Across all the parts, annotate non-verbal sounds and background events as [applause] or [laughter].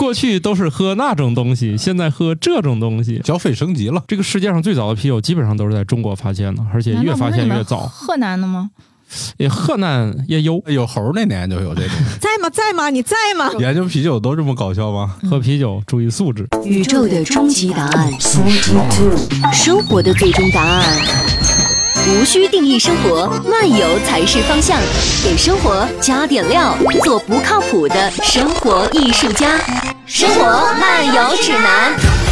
过去都是喝那种东西，现在喝这种东西。消费升级了。这个世界上最早的啤酒基本上都是在中国发现的，而且越发现越早。河南的吗？也河南也有，有猴那年就有这种。[laughs] 在吗？在吗？你在吗？研究啤酒都这么搞笑吗？喝啤酒注意素质。宇宙的终极答案，生活的最终答案。无需定义生活，漫游才是方向。给生活加点料，做不靠谱的生活艺术家。生活漫游指南。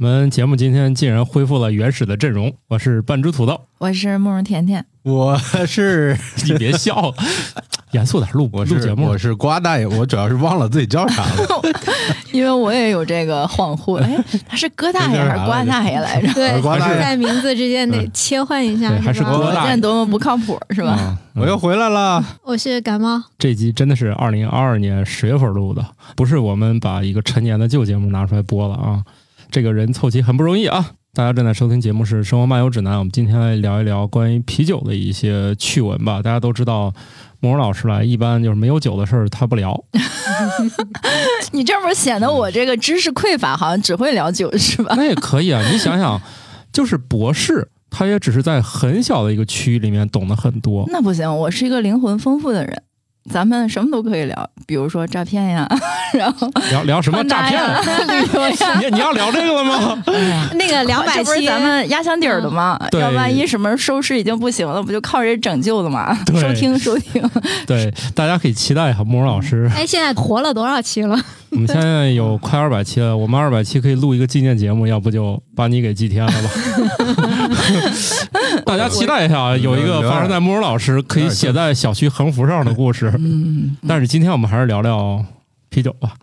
我们节目今天竟然恢复了原始的阵容，我是半只土豆，我是慕容甜甜，我是 [laughs] 你别笑，[laughs] 严肃点录我录节目。我是瓜大爷，我主要是忘了自己叫啥了，[laughs] 因为我也有这个恍惚，哎，他是哥大爷还是瓜大爷来着？对，瓜大爷。在名字之间得切换一下，对还是吧哥大爷。见多么不靠谱，是吧？啊我又回来了。我是感冒，这集真的是二零二二年十月份录的，不是我们把一个陈年的旧节目拿出来播了啊。这个人凑齐很不容易啊！大家正在收听节目是《生活漫游指南》，我们今天来聊一聊关于啤酒的一些趣闻吧。大家都知道，莫荣老师来一般就是没有酒的事儿他不聊，[laughs] 你这不是显得我这个知识匮乏，好像只会聊酒是吧？那也可以啊。你想想，就是博士，他也只是在很小的一个区域里面懂得很多。那不行，我是一个灵魂丰富的人，咱们什么都可以聊，比如说诈骗呀，[laughs] 然后聊聊什么诈骗？[laughs] 旅游呀。你你要聊这个了吗？那个两百是期，咱们压箱底儿的吗？要万一什么收视已经不行了，不就靠人拯救的吗？收听收听，[laughs] 对，大家可以期待一下莫荣老师。哎，现在活了多少期了？我们现在有快二百期了，我们二百期可以录一个纪念节目，要不就把你给祭天了吧？大家期待一下啊，有一个发生在慕容老师可以写在小区横幅上的故事。嗯，但是今天我们还是聊聊啤酒吧。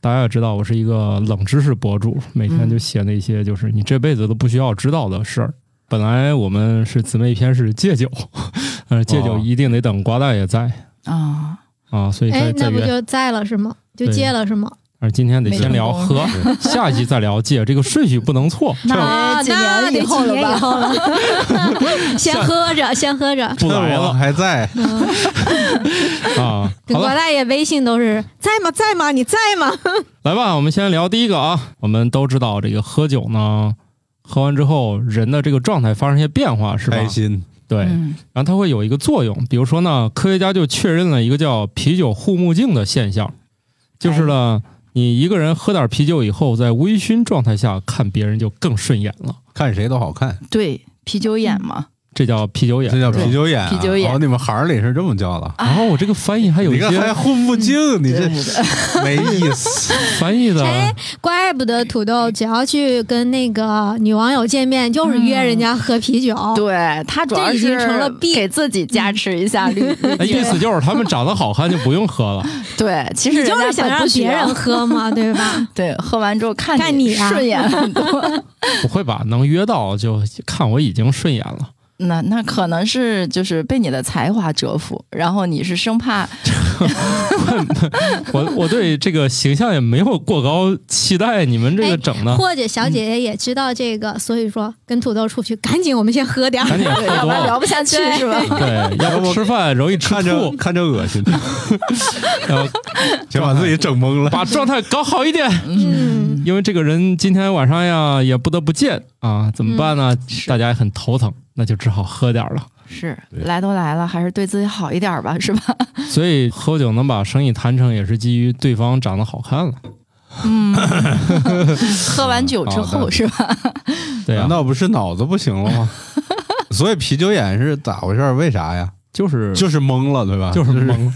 大家也知道，我是一个冷知识博主，每天就写那些就是你这辈子都不需要知道的事儿。本来我们是姊妹篇是戒酒，[laughs] 呃，戒酒哦一定得等瓜大爷在啊，啊，所以那不就在了是吗？就戒了是吗？而今天得先聊没喝，[laughs] 下一集再聊戒，这个顺序不能错。那几那得年以后了几年以吧？后了，[laughs] 先喝着，先喝着。不来我了还在，[laughs] 啊！好了，跟国大爷微信都是在吗？在吗？你在吗？来吧，我们先聊第一个啊。我们都知道这个喝酒呢，喝完之后人的这个状态发生一些变化，是吧？开心。对，嗯然后它会有一个作用，比如说呢，科学家就确认了一个叫啤酒护目镜的现象，就是呢，你一个人喝点啤酒以后，在微醺状态下看别人就更顺眼了，看谁都好看，对，啤酒眼嘛，这叫啤酒眼这。叫啤酒眼啊。啤酒眼哦，你们行里是这么叫的。然后我这个翻译还有一你还些护目镜，你这 [laughs] 没意思。[laughs] 翻译的，哎怪不得土豆只要去跟那个女网友见面，就是约人家喝啤酒。对他主要这已经成了必给自己加持一下滤滤哎意思就是他们长得好看就不用喝了。[laughs] 对，其实就是想让别人喝嘛，对吧？对，喝完之后看看你啊顺眼很多。不会吧？能约到就看我已经顺眼了。那那可能是就是被你的才华折服，然后你是生怕 [laughs] 我我对这个形象也没有过高期待，你们这个整的，或者小姐姐也知道这个，所以说跟土豆出去，赶紧我们先喝点儿。赶紧喝对，要不多了。然聊不下去对是吧？[laughs] 对，要不吃饭容易吃看着吐，看着恶心，[laughs] 然后先把自己整懵了。把状态搞好一点。嗯，因为这个人今天晚上呀也不得不见啊，怎么办呢？是大家也很头疼，那就只好喝点儿了。是来都来了，还是对自己好一点吧，[laughs] 是吧？所以喝酒能把生意谈成，也是基于对方长得好看了。嗯，[laughs] 喝完酒之后是吧？[laughs] 对啊呀、难道不是脑子不行了吗？所以啤酒眼是咋回事儿？为啥呀？就是就是懵了，对吧？就是懵，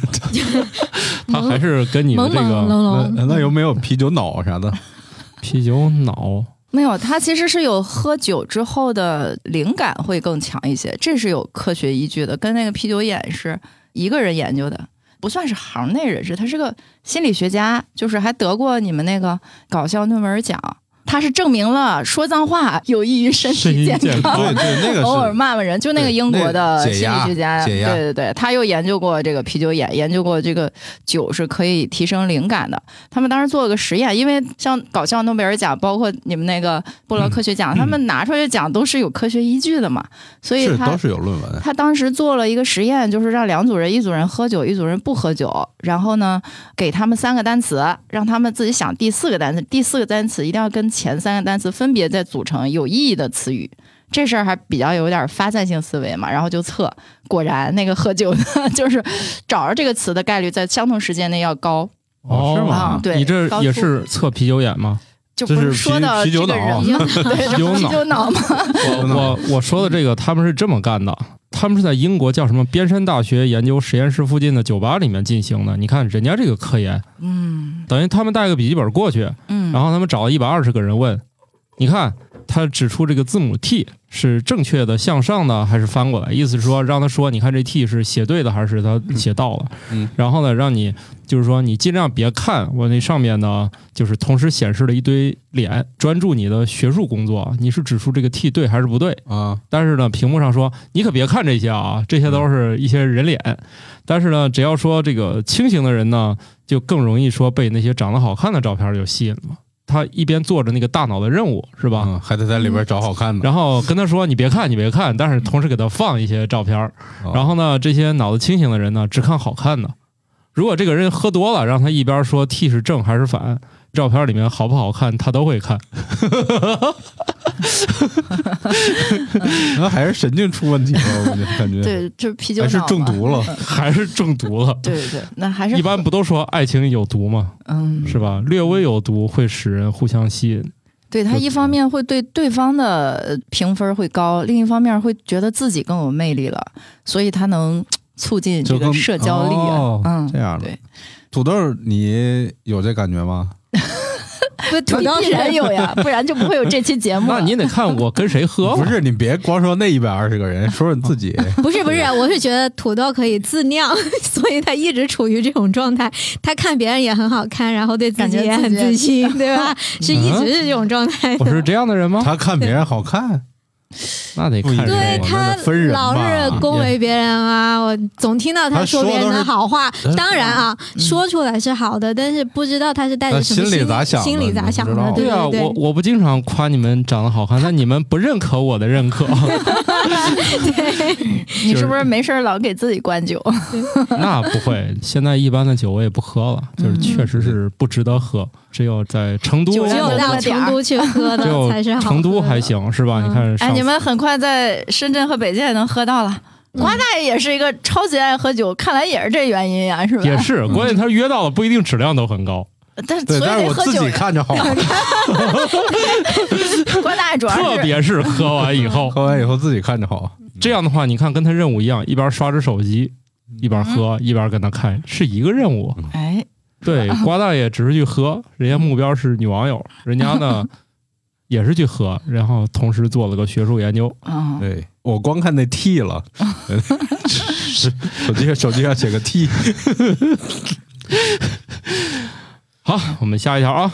他还是跟你的这个那有没有啤酒脑啥的？啤酒脑没有，他其实是有喝酒之后的灵感会更强一些，这是有科学依据的，跟那个啤酒眼是一个人研究的，不算是行内人士，他是个心理学家，就是还得过你们那个搞笑论文奖。它是证明了说脏话有益于身身体健康。对对，那个 [laughs] 偶尔骂骂人，就那个英国的心理学家，解压对对对，他又研究过这个啤酒眼，研究过这个酒是可以提升灵感的。他们当时做了个实验，因为像搞笑诺贝尔奖，包括你们那个布罗科学奖，他们拿出来的奖都是有科学依据的嘛，所以他是都是有论文。他当时做了一个实验，就是让两组人，一组人喝酒，一组人不喝酒，然后呢，给他们三个单词，让他们自己想第四个单词，第四个单词一定要跟前三个单词分别再组成有意义的词语。这事儿还比较有点发散性思维嘛，然后就测，果然那个喝酒的，[laughs] 就是找着这个词的概率在相同时间内要高，哦是吗啊对你这也是测啤酒眼吗？就不是说的啤 [laughs] [laughs] 啤酒脑对，啤酒脑啤酒脑嘛，我我我说的这个，他们是这么干的，他们是在英国叫什么边山大学研究实验室附近的酒吧里面进行的。你看人家这个科研，嗯等于他们带个笔记本过去，嗯，然后他们找了一百二十个人问，你看他指出这个字母 T 是正确的向上的还是翻过来？意思是说让他说，你看这 T 是写对的还是他写倒了？嗯，然后呢，让你就是说你尽量别看我那上面呢，就是同时显示了一堆脸，专注你的学术工作，你是指出这个 T 对还是不对？啊，但是呢，屏幕上说你可别看这些啊，这些都是一些人脸。但是呢，只要说这个清醒的人呢，就更容易说被那些长得好看的照片就吸引了。他一边做着那个大脑的任务，是吧？嗯，还得在里边找好看的。然后跟他说你别看，你别看，但是同时给他放一些照片然后呢，这些脑子清醒的人呢，只看好看的。如果这个人喝多了，让他一边说 T 是正还是反，照片里面好不好看，他都会看。[laughs] 那还是神经出问题了，我就感觉对，就是啤酒还是中毒了。[laughs] 还是中毒了。对对对，那还是一般不都说爱情有毒吗？嗯，是吧？略微有毒会使人互相吸引。对他一方面会对对方的呃评分会高，另一方面会觉得自己更有魅力了，所以他能促进这个社交力啊。哦嗯，这样的对，土豆，你有这感觉吗？不土豆必然有呀，不然就不会有这期节目。那你得看我跟谁喝。不是，你别光说那一百二十个人，说说你自己。[laughs] 不是不是，我是觉得土豆可以自酿，[laughs] 所以他一直处于这种状态。他看别人也很好看，然后对自己也很自信，对吧？[laughs] 是一直是这种状态的。我是这样的人吗？他看别人好看，那得看对他那分人吧老是恭维别人啊，我总听到他说别人的好话。当然啊，说出来是好的，但是不知道他是带着什么心里咋想的心里咋想的对啊，对。我我不经常夸你们长得好看，但你们不认可我的认可，[laughs] 你是不是没事儿老给自己灌酒？[laughs] 那不会。现在一般的酒我也不喝了，就是确实是不值得喝。只有在成都，只有量到成都 [laughs] 去喝的才是好。成都还行，是吧？嗯你看上哎，你们很快在深圳和北京也能喝到了。瓜大爷也是一个超级爱喝酒，看来也是这原因呀，是吧？也是，关键他约到了不一定质量都很高，对，但所以但是我自己看着好，[laughs] 瓜大爷主要是特别是喝完以后，[laughs] 喝完以后自己看着好。这样的话，你看跟他任务一样，一边刷着手机，一边喝，一边跟他看，是一个任务。哎，对，[laughs] 瓜大爷只是去喝，人家目标是女网友，人家呢也是去喝，然后同时做了个学术研究。嗯，对我光看那 T 了，是手机手机上写个 T，好，我们下一条啊，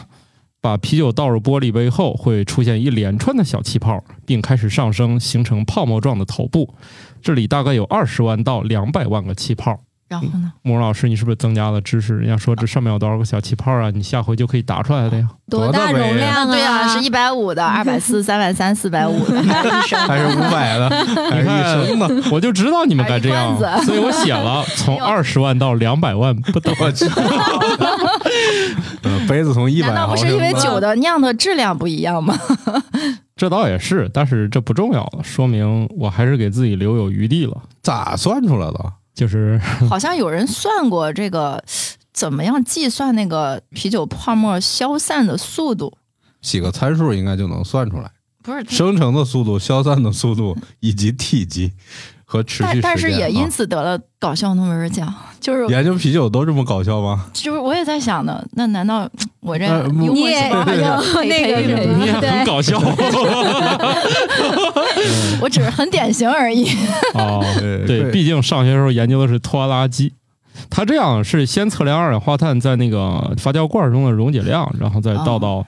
把啤酒倒入玻璃杯后，会出现一连串的小气泡，并开始上升，形成泡沫状的头部。这里大概有二十万到两百万个气泡。然后呢？慕容老师，你是不是增加了知识？人家说这上面有多少个小气泡啊？你下回就可以答出来的呀。多大容量啊对啊，是一百五的、二百四、三百三、四百五的，[laughs] 还是五百的，[laughs] 还是一升的？我就知道你们该这样所以我写了从 [laughs] 二十万到两百万不等。我去，呃杯子从一百难道不是因为酒的酿的质量不一样吗？[laughs] 这倒也是，但是这不重要了，说明我还是给自己留有余地了。咋算出来的？就是 [laughs] 好像有人算过这个怎么样计算那个啤酒泡沫消散的速度，几个参数应该就能算出来，不是？生成的速度、消散的速度以及体积和持续时间。但但是也因啊此得了搞笑诺贝尔奖，就是研究啤酒都这么搞笑吗？就是我也在想呢，那难道我这你也 [laughs] 那个你也很搞笑 [laughs] 我只是很典型而已。哦。对对，毕竟上学时候研究的是拖拉机，它这样是先测量二氧化碳在那个发酵罐中的溶解量，然后再倒到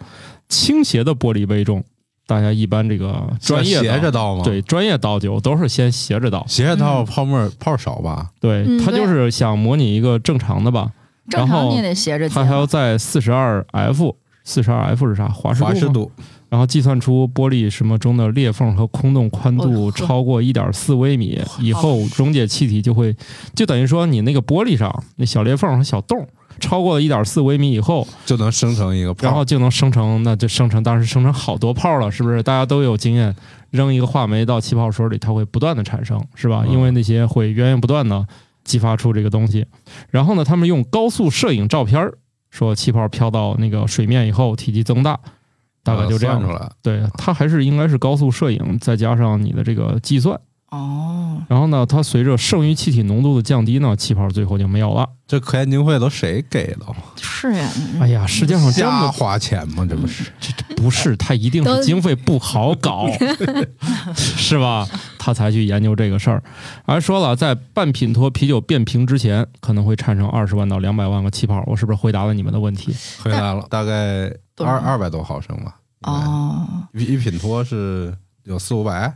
倾斜的玻璃杯中。大家一般这个专业斜着倒吗？对，专业倒酒都是先斜着倒，斜着倒泡沫泡少吧？对，他就是想模拟一个正常的吧。正常你也得斜着。它还要在四十二 F，四十二 F 是啥？华华氏度。然后计算出玻璃什么中的裂缝和空洞宽度超过一点四微米以后，溶解气体就会，就等于说你那个玻璃上那小裂缝和小洞。超过了一点四微米以后，就能生成一个泡，然后就能生成，那就生成，当时生成好多泡了，是不是？大家都有经验，扔一个话梅到气泡水里，它会不断的产生，是吧？因为那些会源源不断的激发出这个东西。然后呢，他们用高速摄影照片说气泡飘到那个水面以后体积增大，大概就这样出来。对，它还是应该是高速摄影，再加上你的这个计算。哦，然后呢，它随着剩余气体浓度的降低呢，气泡最后就没有了。这科研经费都谁给的？是呀，哎呀，世界上这么花钱吗？这不是，这这不是，他一定是经费不好搞，[laughs] 是吧？他才去研究这个事儿。还说了，在半品脱啤酒变瓶之前，可能会产生二十万到两百万个气泡。我是不是回答了你们的问题？回答了，大概二二百多毫升吧。哦，一一品脱是有四五百。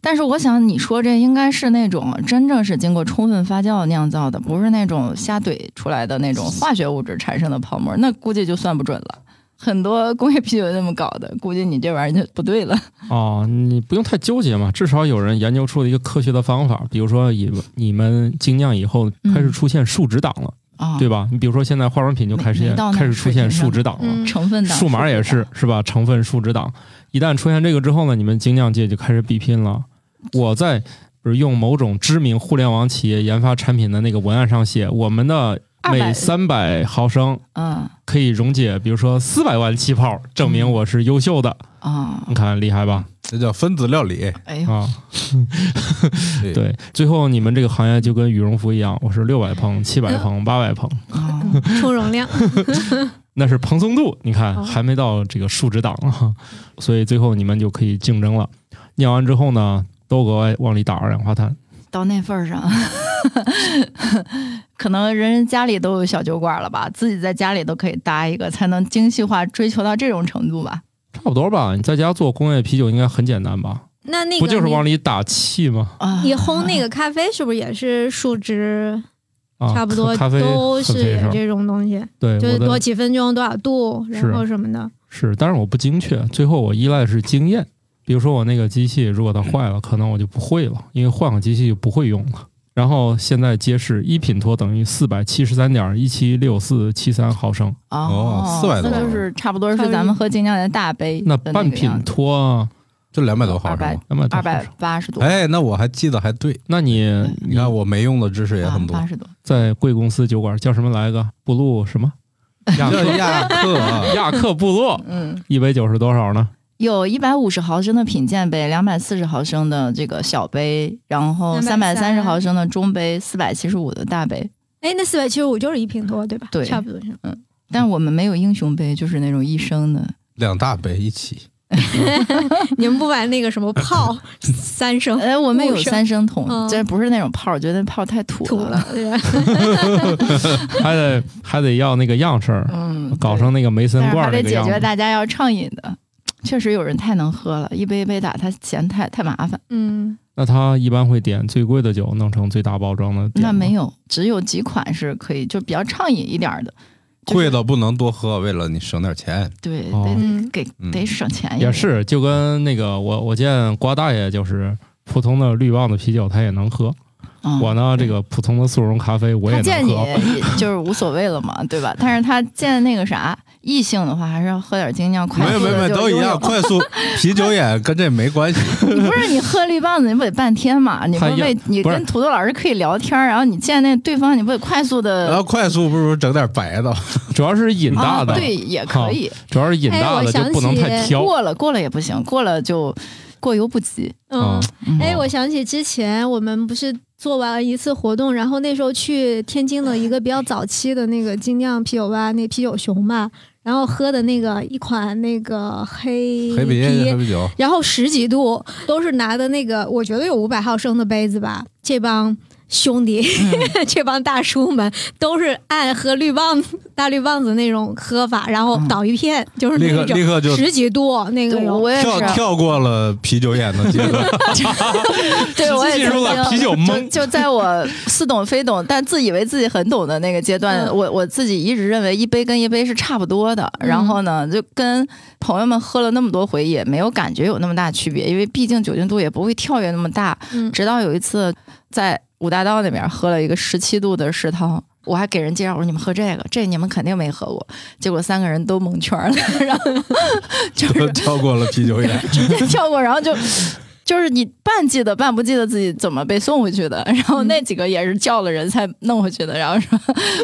但是我想你说这应该是那种真正是经过充分发酵酿造的，不是那种瞎怼出来的那种化学物质产生的泡沫，那估计就算不准了。很多工业啤酒那么搞的，估计你这玩意儿就不对了。[laughs] 哦，你不用太纠结嘛，至少有人研究出了一个科学的方法，比如说以你们精酿以后开始出现树脂档了，对吧？你比如说现在化妆品就开始开始出现数值党了，成分数码也是是吧？成分数值党。一旦出现这个之后呢，你们精酿界就开始比拼了。我在不是用某种知名互联网企业研发产品的那个文案上写，我们的每三百毫升，嗯，可以溶解，比如说四百万气泡，证明我是优秀的啊！你看厉害吧？这叫分子料理。啊，[laughs] 对，最后你们这个行业就跟羽绒服一样，我是六百蓬、七百蓬、[laughs] 八百蓬，充容量。[laughs] 那是蓬松度，你看还没到这个数值档啊，所以最后你们就可以竞争了。酿完之后呢，都额外往里打二氧化碳。到那份儿上，可能人人家里都有小酒馆了吧？自己在家里都可以搭一个，才能精细化追求到这种程度吧？差不多吧。你在家做工业啤酒应该很简单吧？那那个不就是往里打气吗？你烘那个咖啡是不是也是树脂？差不多都是这种东西，对，就是多几分钟多少度，然后什么的。是，但是我不精确，最后我依赖的是经验。比如说我那个机器如果它坏了，可能我就不会了，因为换个机器就不会用了。然后现在揭示一品脱等于四百七十三点一七六四七三毫升哦，四百多，那就是差不多是咱们喝精酿的大杯。那半品脱。就两百多毫升，两百二百八十多。哎，那我还记得还对。那你你看我没用的知识也很多。八十多，在贵公司酒馆叫什么来着？布鲁什么？亚克亚克亚克部落。嗯，一杯酒是多少呢？有一百五十毫升的品鉴杯，两百四十毫升的这个小杯，然后三百三十毫升的中杯，四百七十五的大杯。哎，那四百七十五就是一瓶多，对吧？对，差不多是。嗯，但我们没有英雄杯，就是那种一升的。两大杯一起。[laughs] 你们不玩那个什么泡 [laughs] 三升？哎，我们有三升桶，这不是那种泡，觉得泡太土了。[laughs] 还得还得要那个样式儿，嗯，搞成那个梅森罐那个样。得解决大家要畅饮的，确实有人太能喝了，一杯一杯打，他嫌太太麻烦。嗯，那他一般会点最贵的酒，弄成最大包装的。那没有，只有几款是可以，就比较畅饮一点的。贵的不能多喝，为了你省点钱。对，得给得省钱。也是，就跟那个我我见瓜大爷就是普通的绿棒子啤酒他也能喝，我呢这个普通的速溶咖啡我也能喝。见你就是无所谓了嘛，对吧？但是他见那个啥。异性的话还是要喝点精酿，快速。没有没有都一样，快速 [laughs] 啤酒眼跟这没关系。你不是你喝绿棒子，你不得半天嘛？你不为你跟土豆老师可以聊天，然后你见那对方，你不得快速的？然后快速不如整点白的，[laughs] 主要是饮大的，对也可以。主要是饮大的就不能太挑，过了过了也不行，过了就过犹不及。嗯，哎，我想起之前我们不是做完了一次活动，然后那时候去天津的一个比较早期的那个精酿啤酒吧，那啤酒熊嘛。然后喝的那个一款那个黑黑啤黑啤酒，然后十几度都是拿的那个，我觉得有五百毫升的杯子吧。这帮兄弟，嗯 [laughs] 这帮大叔们都是按喝绿棒子、大绿棒子那种喝法，然后倒一片，就是那种立刻就十几度那个我也是，跳过了啤酒眼的阶段 [laughs] [laughs] 对，我也进入了啤酒懵就就在我似懂非懂，但自以为自己很懂的那个阶段，嗯我我自己一直认为一杯跟一杯是差不多的。嗯然后呢，就跟朋友们喝了那么多回，也没有感觉有那么大区别，因为毕竟酒精度也不会跳跃那么大。嗯直到有一次在五大道那边喝了一个十七度的石涛。我还给人介绍，我说你们喝这个，这你们肯定没喝过。结果三个人都蒙圈了，[laughs] 然后就是跳过了啤酒眼。直 [laughs] 接跳过，然后就就是你半记得半不记得自己怎么被送回去的，[laughs] 然后那几个也是叫了人才弄回去的，然后说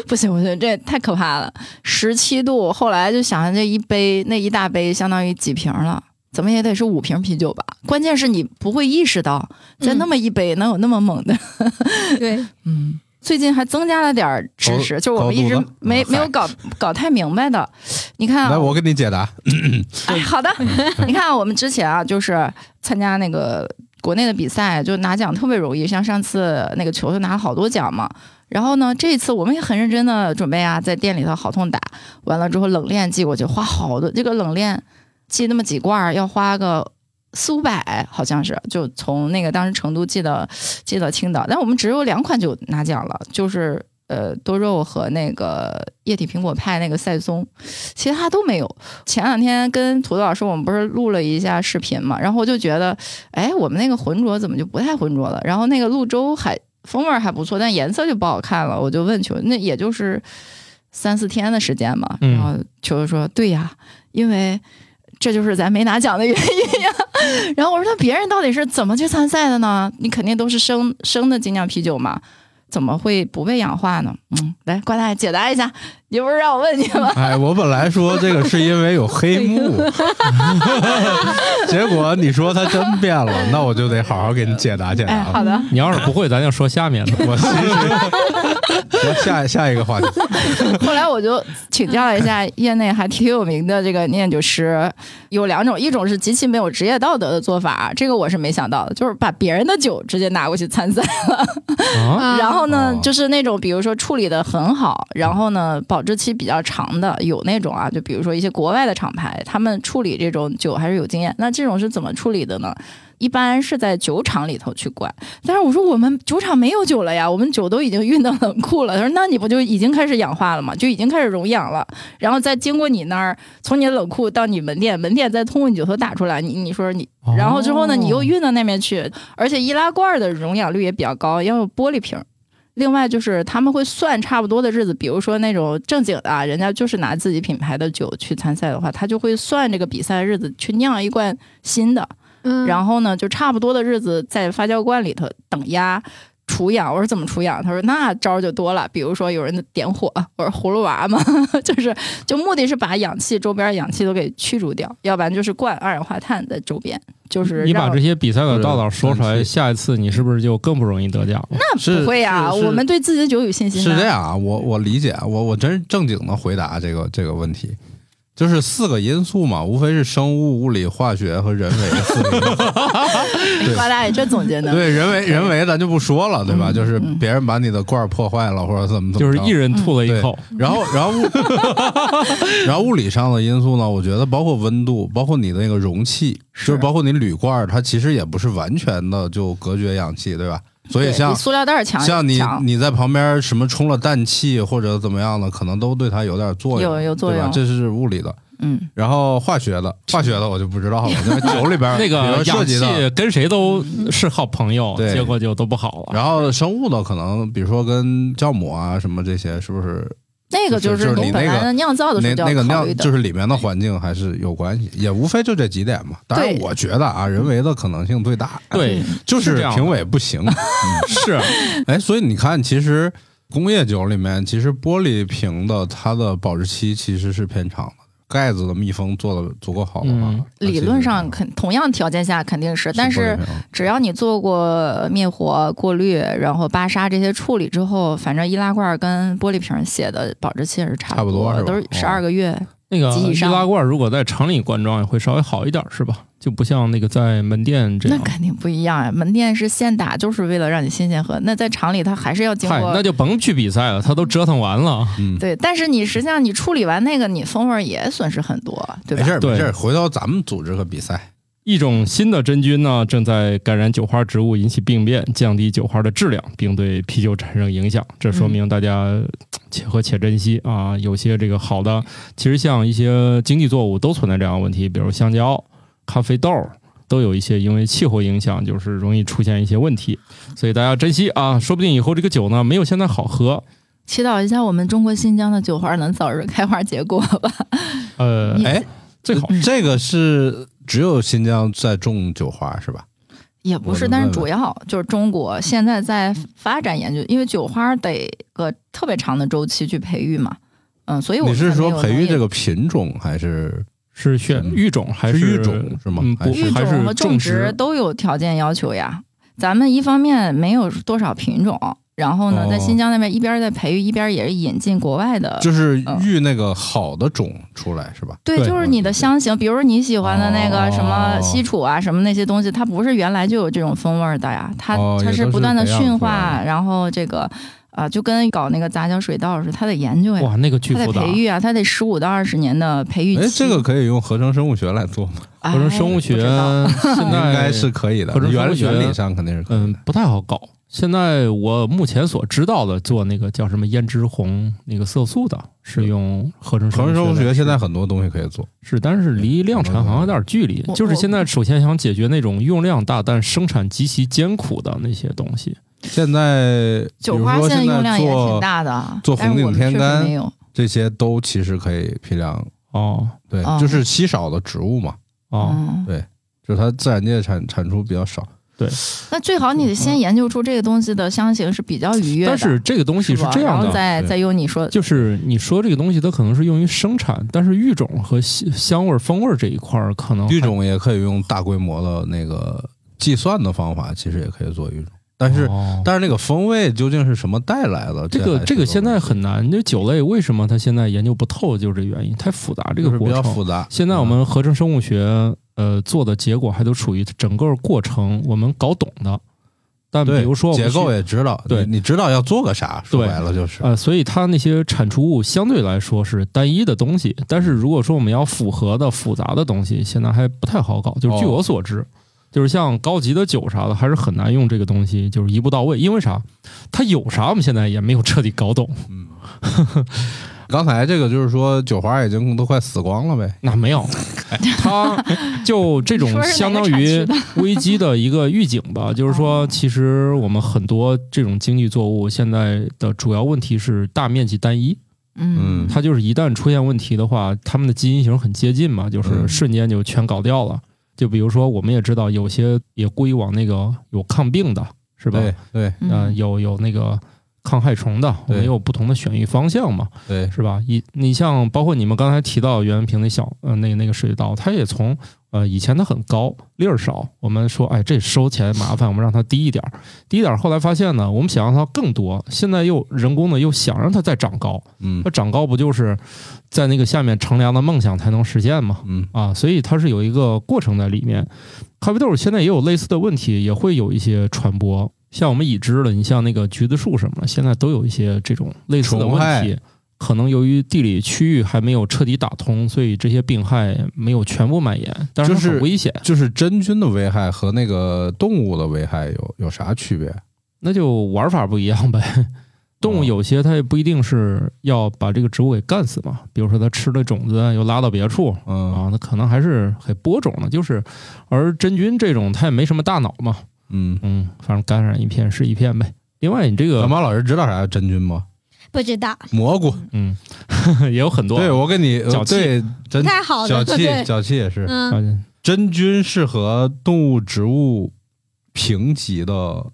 不行不行，这也太可怕了，十七度，后来就想想这一杯那一大杯相当于几瓶了。怎么也得是五瓶啤酒吧？关键是你不会意识到，在那么一杯能有那么猛的。对，[laughs] 嗯，最近还增加了点儿知识，就是我们一直没没有搞搞太明白的。你看啊，来，我给你解答。[laughs] 哎，好的，[laughs] 你看我们之前啊，就是参加那个国内的比赛，就拿奖特别容易，像上次那个球就拿了好多奖嘛。然后呢，这一次我们也很认真的准备啊，在店里头好痛打，完了之后冷链寄过去，花好多，这个冷链寄那么几罐儿要花个。四五百好像是，就从那个当时成都寄到寄到青岛，但我们只有两款酒拿奖了，就是呃多肉和那个液体苹果派那个赛松，其他都没有。前两天跟土豆老师我们不是录了一下视频嘛，然后我就觉得，哎，我们那个浑浊怎么就不太浑浊了？然后那个泸州还风味儿还不错，但颜色就不好看了。我就问球，那也就是三四天的时间嘛。嗯然后球球说，对呀，因为。这就是咱没拿奖的原因呀。[laughs] 然后我说，那别人到底是怎么去参赛的呢？你肯定都是生生的精酿啤酒嘛，怎么会不被氧化呢？嗯，来，瓜大爷解答一下。你不是让我问你吗？哎，我本来说这个是因为有黑幕，[laughs] 结果你说他真变了，那我就得好好给你解答解哎，答了。好的。你要是不会，咱就说下面的。[laughs] 我其实说下下一个话题，后来我就请教了一下业内还挺有名的这个酿酒师，有两种，一种是极其没有职业道德的做法，这个我是没想到的，就是把别人的酒直接拿过去参赛。了，啊然后呢哦，就是那种比如说处理的很好，然后呢保质期比较长的，有那种啊，就比如说一些国外的厂牌，他们处理这种酒还是有经验。那这种是怎么处理的呢？一般是在酒厂里头去灌，但是我说我们酒厂没有酒了呀，我们酒都已经运到冷库了。他说那你不就已经开始氧化了吗？就已经开始溶氧了，然后再经过你那儿，从你的冷库到你门店，门店再通过你酒头打出来，你你说你，然后之后呢，你又运到那边去，而且易拉罐的溶氧率也比较高，要有玻璃瓶儿。另外就是他们会算差不多的日子，比如说那种正经的啊，人家就是拿自己品牌的酒去参赛的话，他就会算这个比赛日子去酿一罐新的，嗯，然后呢，就差不多的日子在发酵罐里头等压。除氧，我说怎么除氧？他说那招儿就多了，比如说有人点火，我说葫芦娃嘛，[laughs] 就是就目的是把氧气周边氧气都给驱逐掉，要不然就是灌二氧化碳在周边，就是你把这些比赛的道道说出来，下一次你是不是就更不容易得奖了？那不会呀、是是我们对自己的酒有信心、啊。是这样啊，我我理解啊，我我真正经的回答这个这个问题，就是四个因素嘛，无非是生物、物理、化学和人为四个因素。[laughs] 对瓜大爷这总结的，对，人为人为咱就不说了，对吧？嗯就是嗯别人把你的罐儿破坏了，或者怎么怎么着，就是一人吐了一口，然后，然后物，[laughs] 然后物理上的因素呢？我觉得包括温度，包括你的那个容器，就是包括你铝罐儿，它其实也不是完全的就隔绝氧气，对吧？所以像塑料袋儿强，像你你在旁边什么充了氮气或者怎么样的，可能都对它有点作用，有有作用对吧这是物理的。嗯，然后化学的，化学的我就不知道了，因为酒里边儿 [laughs] 那个比如涉氧气。跟谁都是好朋友，对结果就都不好了。然后生物的可能，比如说跟酵母啊什么这些，是不是那个就是就是你本你那个来的酿造的时那那个酿就是里面的环境还是有关系，也无非就这几点嘛。当然，我觉得啊，人为的可能性最大。对，就是评委不行。[laughs] 嗯是哎，所以你看，其实工业酒里面，其实玻璃瓶的它的保质期其实是偏长的。盖子的密封做的足够好的话，理论上肯同样条件下肯定是，但是只要你做过灭火、过滤，然后巴沙这些处理之后，反正易拉罐跟玻璃瓶写的保质期是差差不多都是哦十二个月。那个易及以上拉罐，如果在厂里灌装也会稍微好一点，是吧？就不像那个在门店这样。那肯定不一样呀。门店是现打，就是为了让你新鲜喝。那在厂里，他还是要经，过那就甭去比赛了，他都折腾完了。嗯，对。但是你实际上你处理完那个，你风味儿也损失很多，对吧没？事没事儿，回头咱们组织个比赛。一种新的真菌呢，正在感染酒花植物，引起病变，降低酒花的质量，并对啤酒产生影响。这说明大家呃且喝且珍惜啊！有些这个好的，其实像一些经济作物都存在这样的问题，比如香蕉、咖啡豆。都有一些因为气候影响，就是容易出现一些问题，所以大家珍惜啊！说不定以后这个酒呢，没有现在好喝。祈祷一下我们中国新疆的酒花能早日开花结果吧。呃，你哎，最好这个是只有新疆在种酒花是吧？也不是，但是主要就是中国现在在发展研究，因为酒花得个特别长的周期去培育嘛。嗯，所以我你是说培育这个个品种还是是选嗯育种还是育种是吗育种和种种植都有条件要求呀。咱们一方面没有多少品种，然后呢，哦在新疆那边一边在培育，一边也是引进国外的。就是嗯育那个好的种出来是吧？对，就是你的香型，比如说你喜欢的那个什么哦西楚啊，什么那些东西，它不是原来就有这种风味的呀，它、它是是不断的驯化，然后这个啊、就跟搞那个杂交水稻似的，它得研究呀，哇，那个巨它得复杂。培育啊，它得十五到二十年的培育期。哎，这个可以用合成生物学来做吗？哎合成生物学不知道现 [laughs] 在应该是可以的合，成生物原学原理上肯定是可以的。嗯不太好搞。现在我目前所知道的做那个叫什么胭脂红那个色素的，是用合成合成生物学来现在很多东西可以做，是，但是离量产好像有点距离。我就是现在首先想解决那种用量大但生产极其艰苦的那些东西。现在比酒花如说现在用量也挺大的，做红顶天干。这些都其实可以批量，哦。对，哦。就是稀少的植物嘛，哦，嗯对，就是它自然界产产出比较少。对。那最好你得先研究出这个东西的香型是比较愉悦的，但是这个东西是这样的，对再再用你说就是你说这个东西它可能是用于生产，但是育种和香香味儿、风味儿这一块儿可能育种也可以用大规模的那个计算的方法，其实也可以做育种，但是、哦但是那个风味究竟是什么带来的？这个这个现在很难，就酒类为什么它现在研究不透，就是这原因，太复杂这就是比。较复杂。现在我们合成生物学呃做的结果还都处于整个过程我们搞懂的，但比如说结构也知道，对你你知道要做个啥，说对白了就是。呃，所以它那些产出物相对来说是单一的东西，但是如果说我们要复合的复杂的东西，现在还不太好搞。就是据哦我所知，就是像高级的酒啥的，还是很难用这个东西，就是一步到位。因为啥？它有啥我们现在也没有彻底搞懂。嗯，[laughs] 刚才这个就是说酒花已经都快死光了呗。那没有，[laughs] 它就这种相当于 [laughs] 危机的一个预警吧。就是说，哦其实我们很多这种经济作物现在的主要问题是大面积单一。嗯嗯它就是一旦出现问题的话，它们的基因型很接近嘛，就是嗯瞬间就全搞掉了。就比如说，我们也知道有些也故意往那个有抗病的，是吧？对对呃，嗯有有那个抗害虫的，我们有不同的选育方向嘛，对，是吧？你你像包括你们刚才提到袁平那小呃那个那个水稻，它也从呃以前它很高粒儿少，我们说哎这收起来麻烦，我们让它低一点儿，低一点儿。后来发现呢，我们想让它更多，现在又人工的又想让它再长高，嗯它长高不就是在那个下面乘凉的梦想才能实现嘛？嗯啊，所以它是有一个过程在里面。咖啡豆现在也有类似的问题，也会有一些传播。像我们已知的，你像那个橘子树什么的，现在都有一些这种类似的问题。可能由于地理区域还没有彻底打通，所以这些病害没有全部蔓延，但是就是很危险。就是真菌的危害和那个动物的危害有有啥区别？那就玩法不一样呗。动物哦有些它也不一定是要把这个植物给干死嘛，比如说它吃了种子又拉到别处，嗯啊，那可能还是给播种了，就是，而真菌这种它也没什么大脑嘛，嗯，嗯，反正感染一片是一片呗。另外，你这个小马老师知道啥叫真菌吗？不知道，蘑菇，嗯，[laughs] 也有很多对我跟你脚气。对真太好脚气脚气也是。嗯，啊真菌是和动物植物平级的，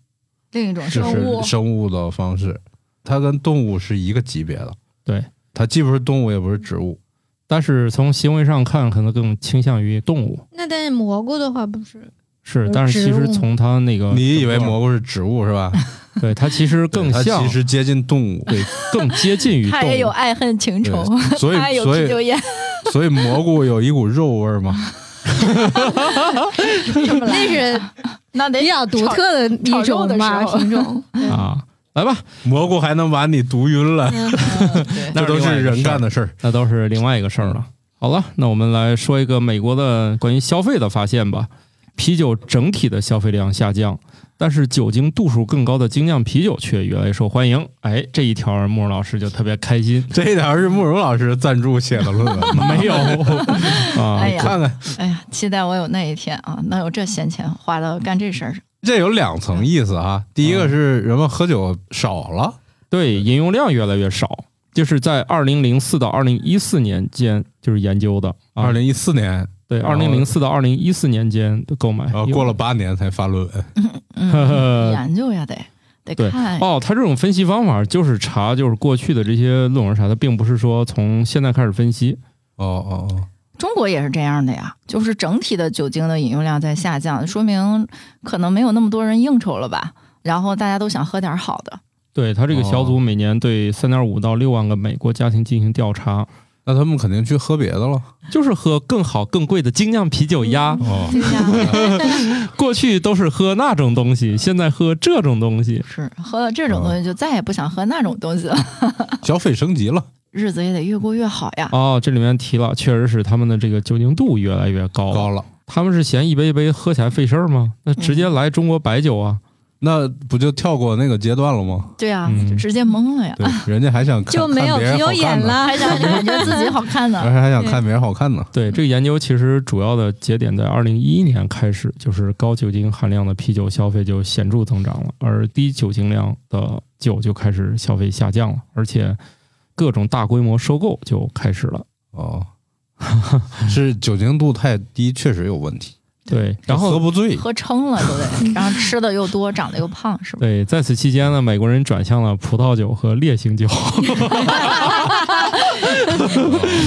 另一种就生物。是生物的方式，它跟动物是一个级别的。对，它既不是动物，也不是植物。但是从行为上看，可能更倾向于动物。那但是蘑菇的话不是，是，但是其实从它那个，你以为蘑菇是植物是吧？[laughs] 对它其实更它像其，实接近动物。对，更接近于它也有动物。爱恨情仇，[laughs] 所以它也有所以。[laughs] 所以蘑菇有一股肉味儿吗？那是那得比较独特的一种吧候品种。啊，来吧，蘑菇还能把你毒晕了，对这都是人干的事儿。那都是另外一个事儿了。好了，那我们来说一个美国的关于消费的发现吧。啤酒整体的消费量下降，但是酒精度数更高的精酿啤酒却越来越受欢迎。哎，这一条慕容老师就特别开心。这一条是慕容老师赞助写的论文？[laughs] 没有 [laughs] 啊哎，呀看看，哎呀，期待我有那一天啊，能有这闲钱花到干这事儿上。这有两层意思啊。第一个是人们喝酒少了，对，饮用量越来越少，就是在二零零四到二零一四年间就是研究的。啊二零一四年，对，二零零四到二零一四年间的购买然后，过了八年才发论文。嗯，[laughs] 研究呀得得对看。哦，他这种分析方法就是查，就是过去的这些论文啥的，并不是说从现在开始分析。哦哦哦，中国也是这样的呀，就是整体的酒精的饮用量在下降，说明可能没有那么多人应酬了吧。然后大家都想喝点好的，对他这个小组哦每年对三点五到六万个美国家庭进行调查，那他们肯定去喝别的了。就是喝更好、更贵的精酿啤酒呀。哦，[laughs] 过去都是喝那种东西，现在喝这种东西。是喝了这种东西就再也不想喝那种东西了，[laughs] 消费升级了，日子也得越过越好呀。哦，这里面提了，确实是他们的这个酒精度越来越高。高了。他们是嫌一杯一杯喝起来费事儿吗？那直接来中国白酒啊！那不就跳过那个阶段了吗？对啊，嗯就直接懵了呀，对，人家还想看 [laughs] 就没有看别人啤酒好看呢，眼了还。想感觉自己好看呢。而 [laughs] 且还想看别人好看呢。对这个研究，其实主要的节点在二零一一年开始，就是高酒精含量的啤酒消费就显著增长了，而低酒精量的酒就开始消费下降了，而且各种大规模收购就开始了。哦，[laughs] 是酒精度太低，确实有问题。对，然后喝不醉，喝撑了都得，然后吃的又多，长得又胖，是吧？对，在此期间呢，美国人转向了葡萄酒和烈性酒。[laughs]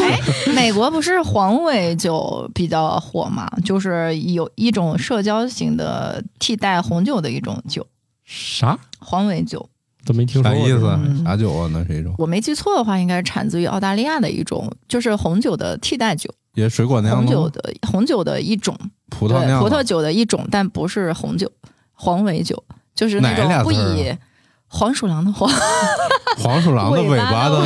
哎，美国不是黄尾酒比较火嘛？就是有一种社交型的替代红酒的一种酒，啥？黄尾酒。都没听说过。啥意思嗯？啥酒啊？那是一种我没记错的话，应该是产自于澳大利亚的一种，就是红酒的替代酒，也水果酿红的吗酒的红酒的一种，葡萄葡萄酒的一种，但不是红酒，黄尾酒就是那哪种不以黄鼠狼的黄。黄鼠狼的尾巴的，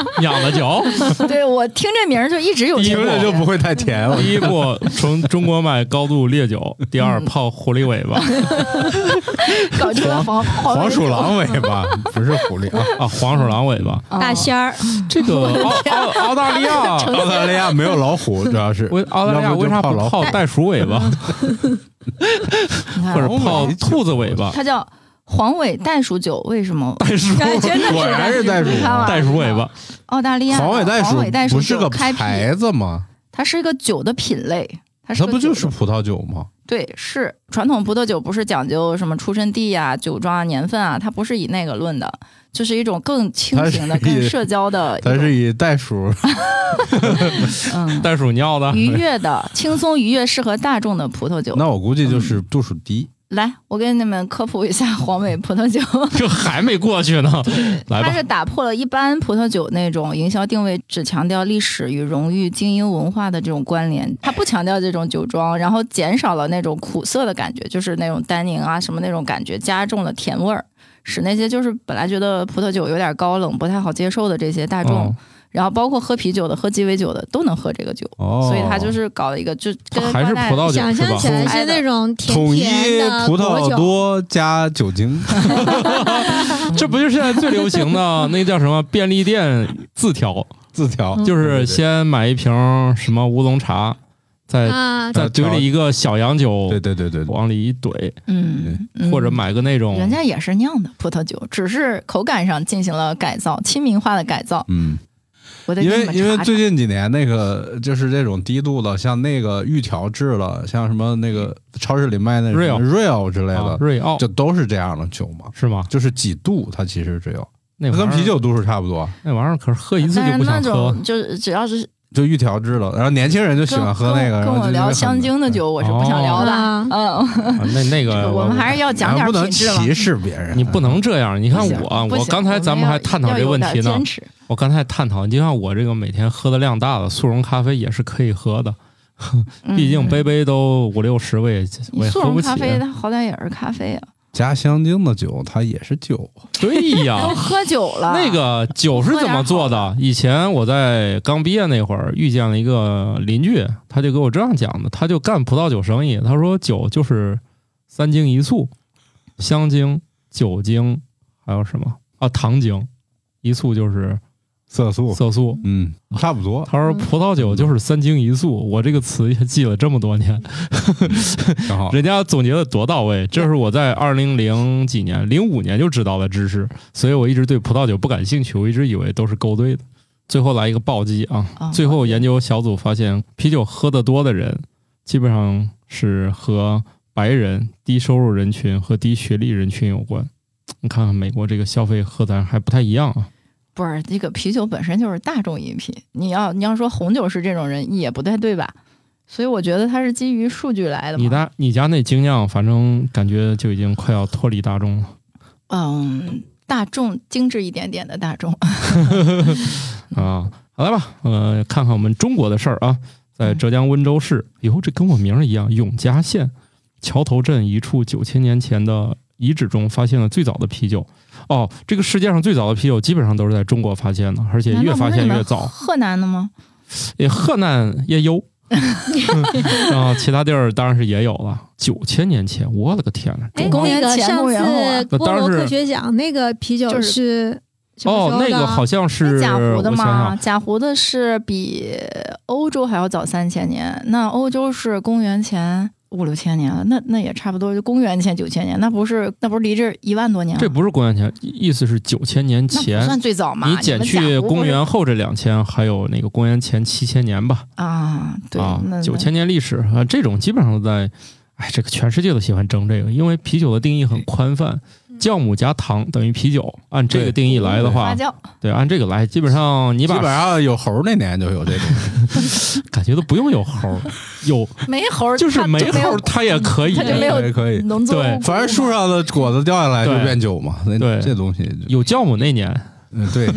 [laughs] 养的酒，[laughs] 对我听这名儿就一直有这听个着就不会太甜。我 [laughs] 第一步从中国买高度烈酒，第二嗯泡狐狸尾巴搞这个黄黄鼠狼尾巴不是狐狸啊！啊，黄鼠狼尾巴。啊大仙儿，这个澳澳澳大利亚，澳大利亚没有老虎，主要是为澳大利亚为啥不泡老虎泡袋鼠尾巴，或者泡兔子尾巴？它叫黄尾袋鼠酒，为什么？袋鼠果然是袋鼠袋鼠尾巴，澳大利亚黄尾袋鼠黄尾袋鼠不是个开牌，子吗？它是一个酒的品类，它是它不就是葡萄酒吗？对，是传统葡萄酒不是讲究什么出生地呀、酒庄啊、年份啊，它不是以那个论的，就是一种更轻型的、更社交的，[laughs] 它是以袋鼠 [laughs] 嗯袋鼠尿的。愉悦的、轻松愉悦、适合大众的葡萄酒。[laughs] 那我估计就是度数低。来，我给你们科普一下 [laughs] 黄尾葡萄酒。这还没过去呢，[laughs] 来吧。它是打破了一般葡萄酒那种营销定位只强调历史与荣誉、精英文化的这种关联，它不强调这种酒庄，然后减少了那种苦涩的感觉，就是那种单宁啊什么那种感觉，加重了甜味儿，使那些就是本来觉得葡萄酒有点高冷、不太好接受的这些大众，哦然后包括喝啤酒的、喝鸡尾酒的都能喝这个酒，哦，所以他就是搞了一个就跟还是葡萄酒想象起来是那种甜统一甜的葡萄多加酒精，[laughs] 这不就是现在最流行的 [laughs] 那叫什么便利店自调？自调嗯就是先买一瓶什么乌龙茶，再啊，再堆了一个小洋酒对，对对对对，往里一怼，嗯，嗯或者买个那种人家也是酿的葡萄酒，只是口感上进行了改造，亲民化的改造。嗯，我得因为因为最近几年那个就是这种低度的，像那个预调制了，像什么那个超市里卖那什么 Real real 之类啊的，瑞奥就都是这样的酒嘛，是吗？就是几度它其实只有，那跟啤酒度数差不多，那玩意儿可是喝一次就不想那喝种就是只要是就预调制了。然后年轻人就喜欢喝那个，跟跟我聊香精的酒，我是不想聊的。哦嗯，啊那那个 [laughs] 我们还是要讲点咱不能品质。歧视别人，你不能这样。你看我，我刚才咱们还探讨这问题呢我刚才探讨，就像我这个每天喝的量大的速溶咖啡也是可以喝的，嗯 [laughs] 毕竟杯杯都五六十，我也我也喝不起。溶咖啡，它好歹也是咖啡啊，加香精的酒，它也是酒。对呀 [laughs] 都，喝酒了。那个酒是怎么做的？以前我在刚毕业那会儿遇见了一个邻居，他就给我这样讲的，他就干葡萄酒生意。他说酒就是三精一醋，香精、酒精，还有什么啊？糖精，一醋就是色素，色素。嗯，差不多。他说葡萄酒就是三精一素，我这个词也记了这么多年，挺好。人家总结的多到位。这是我在二零零几年、零五年就知道的知识，所以我一直对葡萄酒不感兴趣，我一直以为都是勾兑的。最后来一个暴击啊！啊最后研究小组发现，啤酒喝得多的人，基本上是和白人、低收入人群和低学历人群有关。你看看美国这个消费和咱还不太一样啊。不是这个啤酒本身就是大众饮品，你要你要说红酒是这种人也不太对吧？所以我觉得它是基于数据来的嘛。你家你家那精酿，反正感觉就已经快要脱离大众了。嗯，大众精致一点点的大众，[laughs] 啊，好来吧，呃，看看我们中国的事儿啊，在浙江温州市，哟，这跟我名儿一样，永嘉县桥头镇一处九千年前的遗址中发现了最早的啤酒。哦，这个世界上最早的啤酒基本上都是在中国发现的，而且越发现越早。河南的吗？也河南也有，然 [laughs] 后其他地儿当然是也有了。九千年前，我的个天呐！哎，公元前那个上公元后当然是萝科学奖那个啤酒是哦，那个好像是那贾湖的我想嘛，想，贾湖的是比欧洲还要早三千年，那欧洲是公元前五六千年了，那那也差不多，就公元前九千年，那不是那不是离这一万多年了？这不是公元前，意思是九千年前。算最早嘛？你减去公元后这两千，还有那个公元前七千年吧？啊，对，九千年历史啊，这种基本上都在，哎，这个全世界都喜欢争这个，因为啤酒的定义很宽泛，酵母加糖等于啤酒。按这个定义来的话发，酵对，按这个来，基本上你基本上有猴那年就有这种，[laughs] 感觉都不用有猴，有没猴，就是没猴它也可以它。就没有可以可以。对反正树上的果子掉下来就变酒嘛，那对这东西，有酵母那年，嗯，对，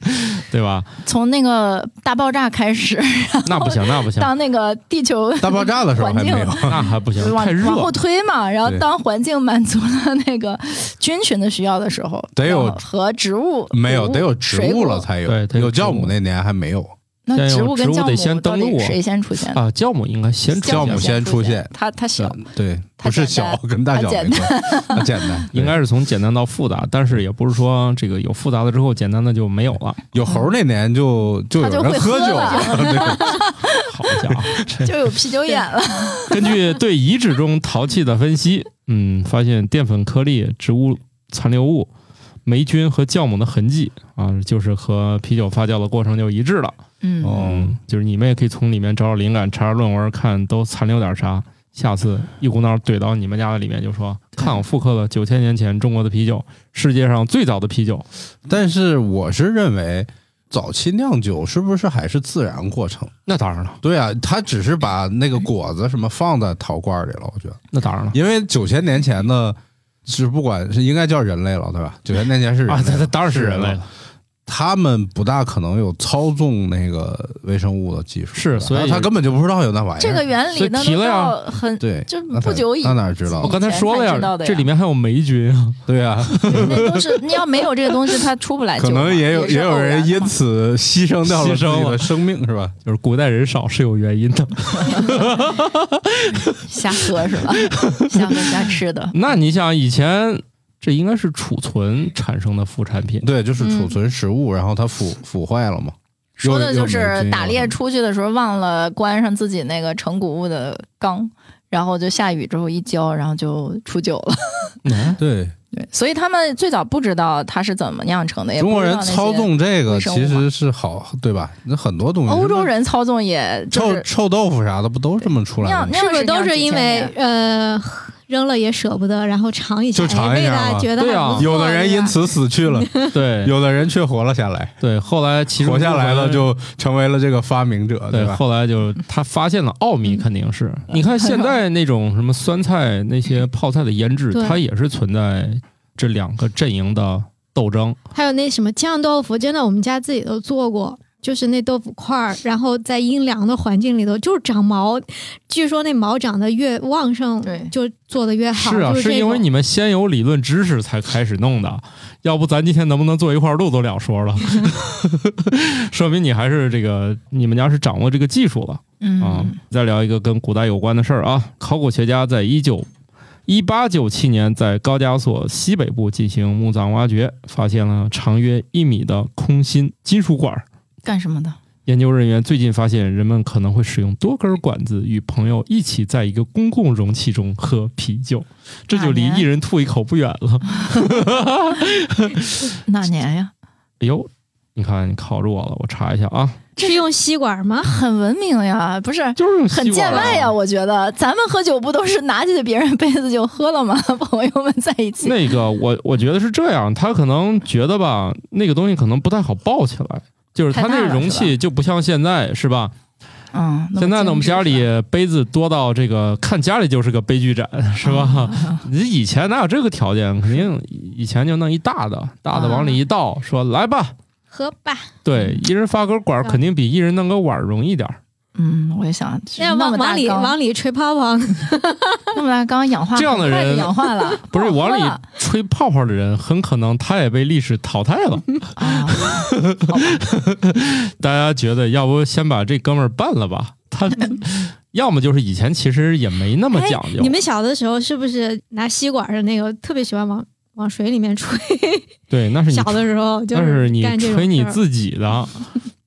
[laughs] 对吧？从那个大爆炸开始，[laughs] 那不行，那不行，当那个地球大爆炸的时候还没有，[laughs] 那还不行，往太热往。后推嘛，然后当环境满足了那个菌群的需要的时候，得有和植物没有得有植物了才有，对得有有酵母那年还没有，那先有植物得先母到登陆底谁先出现？啊，酵母应该先出现酵母先出现现，它它小，嗯对，不是小跟大小简没关，它简单，[laughs] 应该是从简单到复杂，但是也不是说这个有复杂的之后简单的就没有了。有猴那年就就有人喝酒了了，[laughs] 对 [laughs] 好家伙，这就有啤酒眼了。根据对遗址中陶器的分析，嗯，发现淀粉颗粒、植物残留物、霉菌和酵母的痕迹啊，就是和啤酒发酵的过程就一致了。嗯，就是你们也可以从里面找找灵感，查查论文，看都残留点啥。下次一股脑怼到你们家的里面，就说看我复刻了九千年前中国的啤酒，世界上最早的啤酒。但是我是认为，早期酿酒是不是还是自然过程？那当然了，对啊，他只是把那个果子什么放在陶罐里了，我觉得，那当然了因为九千年前的，是不管是应该叫人类了，对吧？九千年前是人啊，类那那当然是人类了了。他们不大可能有操纵那个微生物的技术，是所以他根本就不知道有那玩意儿。这个原理那都提了呀到很对，就不久以那哪知道我？刚才说了呀，这里面还有霉菌啊。对呀，那都是你要没有这个东西，它出不来酒可。能也有也有人因此牺牲掉了自己的生命，是吧？就是古代人少是有原因的。[laughs] 瞎喝是吧？[laughs] 瞎喝瞎吃的。[laughs] 那你想，以前这应该是储存产生的副产品，对，就是储嗯存食物，然后它腐腐坏了嘛。说的就是打猎。出去的时候忘了关上自己那个盛谷物的缸，然后就下雨之后一浇，然后就出酒了。嗯 [laughs] 对，对，所以他们最早不知道它是怎么酿成的，也中国人操。纵这个其实是好，对吧？那很多东西，欧洲人操纵也就臭是臭豆腐啥的，不都这么出来的吗？酿酿是不是都是因为呃扔了也舍不得，然后尝一下，就尝一下嘛。觉得有的人因此死去了，[laughs] 对。有的人却活了下来，对，后来其实活下来了就成为了这个发明者，对，吧？后来就他发现了奥秘，肯定是。你看现在那种什么酸菜那些泡菜的腌制，它也是存在这两个阵营的斗争。还有那什么酱豆腐，真的我们家自己都做过，就是那豆腐块儿，然后在阴凉的环境里头就是长毛，据说那毛长得越旺盛，对就做的越好。是啊，就是因为你们先有理论知识才开始弄的，要不咱今天能不能坐一块儿录都两说了 [laughs] [laughs] 说明你还是这个你们家是掌握这个技术了。啊嗯，再聊一个跟古代有关的事儿啊，考古学家在一九一八九七年在高加索西北部进行墓葬挖掘，发现了长约一米的空心金属管儿。干什么的？研究人员最近发现，人们可能会使用多根管子与朋友一起在一个公共容器中喝啤酒，这就离一人吐一口不远了。[laughs] 哪年呀？[laughs] 哎呦，你看你考着我了，我查一下啊，是用吸管吗？很文明呀，不是就是用很见外呀。我觉得咱们喝酒不都是拿起别人杯子就喝了吗？[laughs] 朋友们在一起，那个我我觉得是这样，他可能觉得吧，那个东西可能不太好抱起来，就是它那个容器就不像现在是吧？嗯，现在呢，我们家里杯子多到这个看家里就是个悲剧展是吧？[laughs] 你以前哪有这个条件？肯定以前就弄一大的，大的往里一倒，说来吧，喝吧，对，一人发根管，肯定比一人弄个碗容易点儿。嗯，我也想要那往往里往里吹泡泡，[laughs] 那么大缸氧化，这样的人氧化了，[laughs] 不是往里吹泡泡的人，很可能他也被历史淘汰了。[laughs] 啊，大家觉得，要不先把这哥们儿办了吧？他要么就是以前其实也没那么讲究，你们小的时候是不是拿吸管的那个特别喜欢往往水里面吹？对，那是你小的时候就那是你吹你自己的，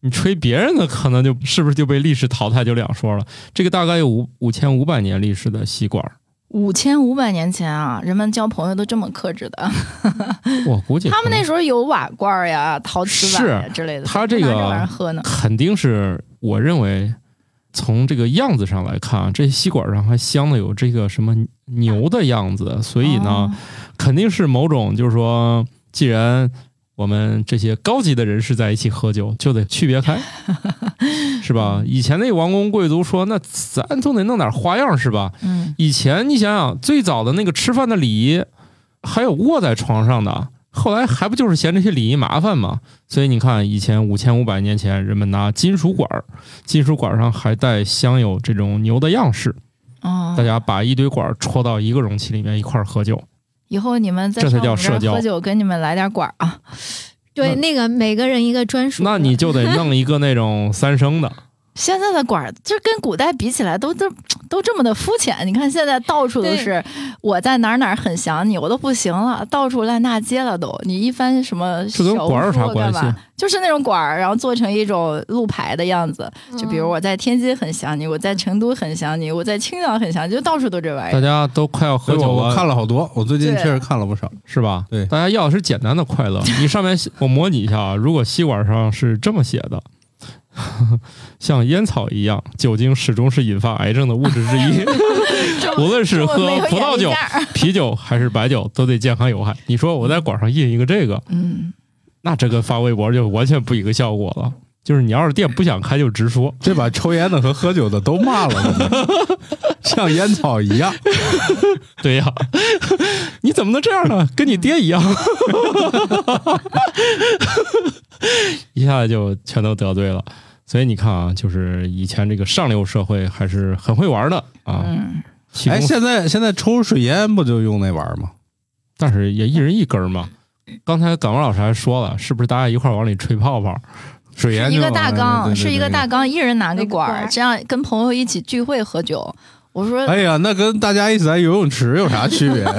你吹别人的，可能就是不是就被历史淘汰就两说了。这个大概有五五千五百年历史的吸管儿，五千五百年前啊，人们交朋友都这么克制的。[laughs] 我估计他们那时候有瓦罐儿呀、陶瓷碗呀之类的，他这个。肯定是我认为从这个样子上来看啊，这些吸管上还镶的有这个什么牛的样子，所以呢，哦肯定是某种就是说，既然我们这些高级的人士在一起喝酒，就得区别开，[laughs] 是吧？以前那个王公贵族说，那咱总得弄点花样，是吧？嗯，以前你想想，最早的那个吃饭的礼仪，还有卧在床上的，后来还不就是嫌这些礼仪麻烦吗？所以你看，以前五千五百年前，人们拿金属管儿，金属管儿上还带镶有这种牛的样式，哦，大家把一堆管儿戳到一个容器里面一块儿喝酒。以后你们再这才上我们这儿叫社交喝酒，给你们来点管儿啊。对，那那个每个人一个专属。那你就得弄一个那种三升的，现在的管儿，就跟古代比起来都，都都这么的肤浅。你看现在到处都是我在哪儿哪儿很想你，我都不行了，到处烂大街了都。你一翻什么这跟小管儿有啥关系嘛？就是那种管儿，然后做成一种路牌的样子。就比如嗯我在天津很想你，我在成都很想你，我在青岛很想你，就到处都这玩意儿大。家都快要喝酒了我看了好多，我最近确实看了不少。是吧？对大家要的是简单的快乐。你上面我模拟一下啊，如果吸管上是这么写的。[laughs] 像烟草一样，酒精始终是引发癌症的物质之一。[laughs] 无论是喝葡萄酒啤酒还是白酒，都对健康有害。你说我在管上印一个这个，嗯，那这跟发微博就完全不一个效果了。就是你要是店不想开，就直说。[laughs] 这把抽烟的和喝酒的都骂了，像烟草一样。对呀，你怎么能这样呢？跟你爹一样，一下就全都得罪了。所以你看啊，就是以前这个上流社会还是很会玩的啊。嗯，哎，现在现在抽水烟不就用那玩意儿吗？但是也一人一根儿嘛。刚才感冒老师还说了，是不是大家一块儿往里吹泡泡？水烟是一个大缸，是一个大缸，一人拿个那管儿，管儿这样跟朋友一起聚会喝酒。我说，哎呀，那跟大家一起在游泳池有啥区别？[laughs]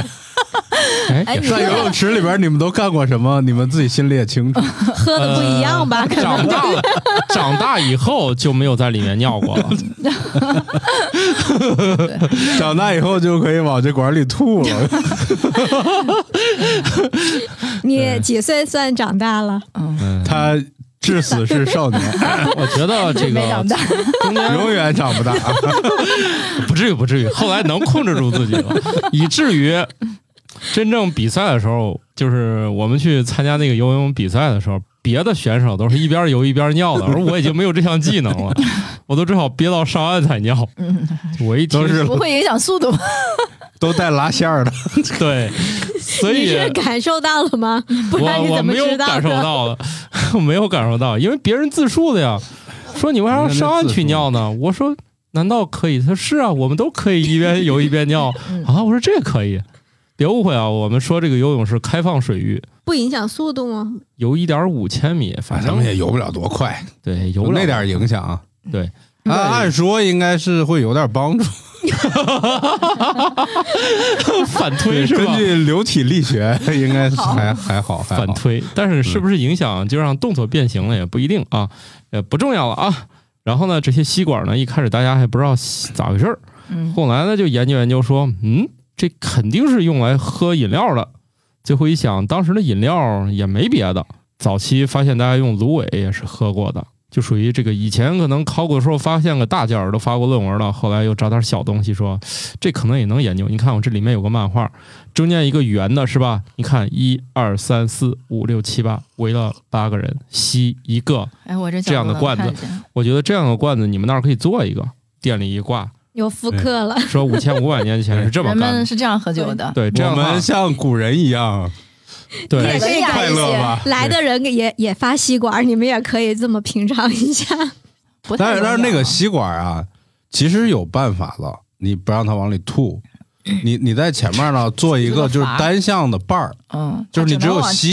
在游泳池里边，你们都干过什么？你们自己心里也清楚。[laughs] 喝的不一样吧？长大了，[laughs] 长大以后就没有在里面尿过了。长大以后就可以往这管里吐了。你几岁算长大了？嗯，嗯，他至死是少年，[laughs] 我觉得这个永远长不大。[laughs] 不至于，不至于。后来能控制住自己了，以至于真正比赛的时候，就是我们去参加那个游泳比赛的时候，别的选手都是一边游一边尿的，而我已经没有这项技能了，我都只好憋到上岸才尿。嗯，我一听都是不会影响速度。[laughs] 都带拉线儿的，[laughs] 对，所以你是感受到了吗？不然你我我没有怎么知道感受？到的，[laughs] 我没有感受到，因为别人自述的呀。说你为啥要上岸去尿呢？我说难道可以？他说是啊，我们都可以一边游一边尿嗯啊。我说这可以，别误会啊，我们说这个游泳是开放水域，不影响速度吗？游一点五千米，反正也游不了多快，对游不了有那点影响。对，按按说应该是会有点帮助，[laughs] 反推是吧？根据流体力学，应该是还还好，还好。反推，但是是不是影响就让动作变形了也不一定啊，呃不重要了啊。然后呢，这些吸管呢，一开始大家还不知道咋回事儿，嗯，后来呢就研究研究说，嗯，这肯定是用来喝饮料的。最后一想，当时的饮料也没别的，早期发现大家用芦苇也是喝过的，就属于这个以前可能考古的时候发现个大件儿都发过论文了，后来又找点小东西说，这可能也能研究。你看我这里面有个漫画，中间一个圆的是吧？你看一二三四五六七八，围了八个人吸一个，哎，我这这样的罐子我觉得这样的罐子你们那儿可以做一个，店里一挂，有复刻了，说五千五百年前是这么人干的。们是这样喝酒的，对，这我们像古人一样，[laughs] 对也可以快乐吧？来的人也也发吸管，你们也可以这么品尝一下。不太但是但是那个吸管啊，其实有办法了，你不让它往里吐，你你在前面呢做一个就是单向的瓣儿，嗯，就是你只有吸